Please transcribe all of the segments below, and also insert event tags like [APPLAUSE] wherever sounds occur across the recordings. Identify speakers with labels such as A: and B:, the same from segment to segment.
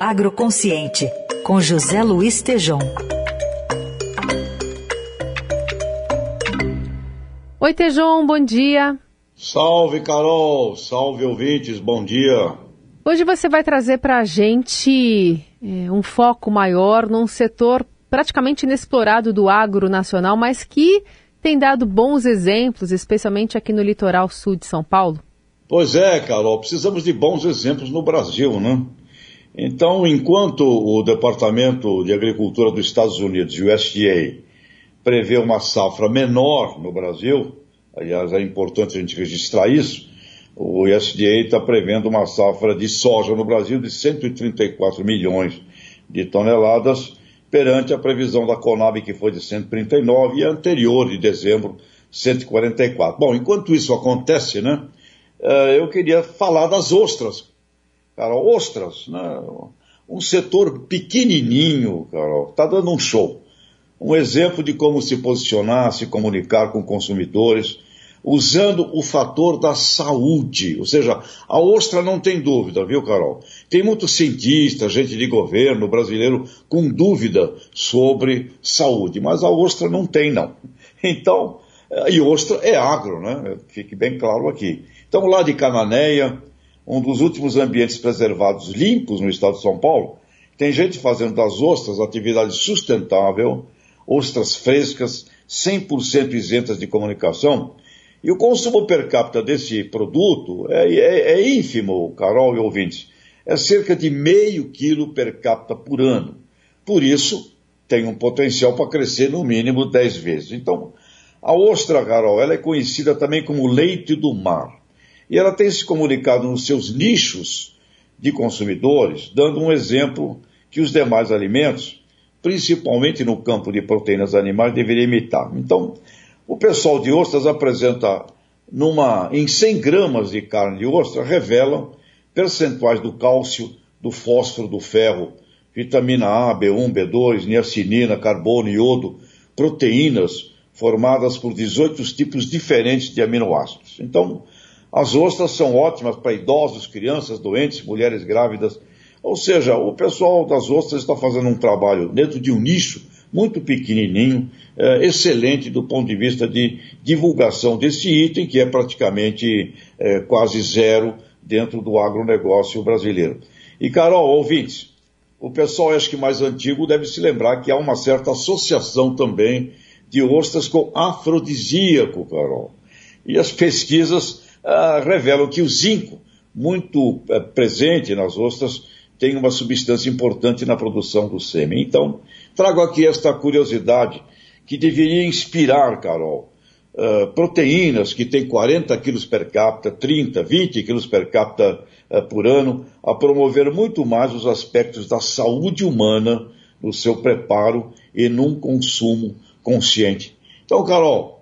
A: Agroconsciente, com José Luiz Tejom.
B: Oi, Tejom, bom dia.
C: Salve, Carol. Salve, ouvintes. Bom dia.
B: Hoje você vai trazer para a gente é, um foco maior num setor praticamente inexplorado do agro nacional, mas que tem dado bons exemplos, especialmente aqui no litoral sul de São Paulo.
C: Pois é, Carol. Precisamos de bons exemplos no Brasil, né? Então, enquanto o Departamento de Agricultura dos Estados Unidos, USDA, prevê uma safra menor no Brasil, aliás, é importante a gente registrar isso, o USDA está prevendo uma safra de soja no Brasil de 134 milhões de toneladas, perante a previsão da Conab, que foi de 139, e anterior, de dezembro, 144. Bom, enquanto isso acontece, né, eh, eu queria falar das ostras, Carol, ostras, né? Um setor pequenininho, Carol, está dando um show. Um exemplo de como se posicionar, se comunicar com consumidores, usando o fator da saúde. Ou seja, a ostra não tem dúvida, viu, Carol? Tem muitos cientistas, gente de governo brasileiro com dúvida sobre saúde, mas a ostra não tem, não. [LAUGHS] Então, e ostra é agro, né? Fique bem claro aqui. Então, lá de Cananéia, um dos últimos ambientes preservados limpos no estado de São Paulo, tem gente fazendo das ostras atividade sustentável, ostras frescas, 100% isentas de comunicação, e o consumo per capita desse produto é, é, é ínfimo, Carol e ouvintes. É cerca de meio quilo per capita por ano. Por isso, tem um potencial para crescer no mínimo 10 vezes. Então, a ostra, Carol, ela é conhecida também como leite do mar. E ela tem se comunicado nos seus nichos de consumidores, dando um exemplo que os demais alimentos, principalmente no campo de proteínas animais, deveriam imitar. Então, o pessoal de ostras apresenta numa, em 100 gramas de carne de ostra, revelam percentuais do cálcio, do fósforo, do ferro, vitamina A, B1, B2, niacinina, carbono, iodo, proteínas formadas por 18 tipos diferentes de aminoácidos. Então, as ostras são ótimas para idosos, crianças, doentes, mulheres grávidas. Ou seja, o pessoal das ostras está fazendo um trabalho dentro de um nicho muito pequenininho, é, excelente do ponto de vista de divulgação desse item, que é praticamente é, quase zero dentro do agronegócio brasileiro. E, Carol, ouvintes, o pessoal, acho que mais antigo, deve se lembrar que há uma certa associação também de ostras com afrodisíaco, Carol. E as pesquisas ah, revelam que o zinco, muito eh, presente nas ostras, tem uma substância importante na produção do sêmen. Então, trago aqui esta curiosidade que deveria inspirar, Carol. Uh, proteínas que têm 40 quilos per capita, 30, 20 quilos per capita uh, por ano, a promover muito mais os aspectos da saúde humana no seu preparo e num consumo consciente. Então, Carol,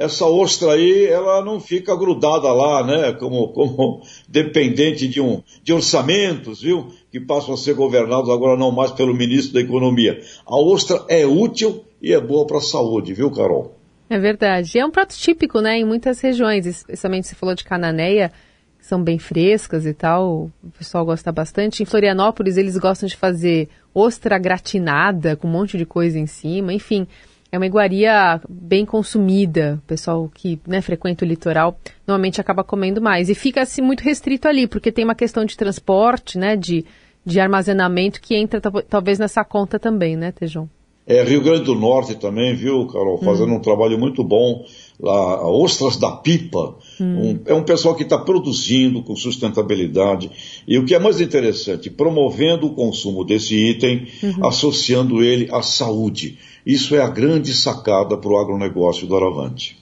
C: essa ostra aí, ela não fica grudada lá, né, como, como [LAUGHS] dependente de, um, de orçamentos, viu, que passam a ser governados agora não mais pelo ministro da Economia. A ostra é útil e é boa para a saúde, viu, Carol?
B: É verdade. É um prato típico, né, em muitas regiões, especialmente você falou de Cananéia, que são bem frescas e tal, o pessoal gosta bastante. Em Florianópolis, eles gostam de fazer ostra gratinada, com um monte de coisa em cima, enfim é uma iguaria bem consumida. O pessoal que né, frequenta o litoral normalmente acaba comendo mais. E fica assim muito restrito ali, porque tem uma questão de transporte, né, de, de armazenamento que entra talvez nessa conta também, né, Tejão?
C: É, Rio Grande do Norte também, viu, Carol, fazendo hum. um trabalho muito bom lá, Ostras da Pipa. Hum. Um, é um pessoal que está produzindo com sustentabilidade. E o que é mais interessante, promovendo o consumo desse item, uhum. associando ele à saúde. Isso é a grande sacada para o agronegócio do Aravante.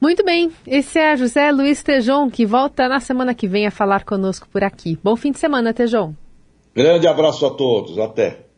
B: Muito bem, esse é José Luiz Tejon, que volta na semana que vem a falar conosco por aqui. Bom fim de semana, Tejon.
C: Grande abraço a todos, até.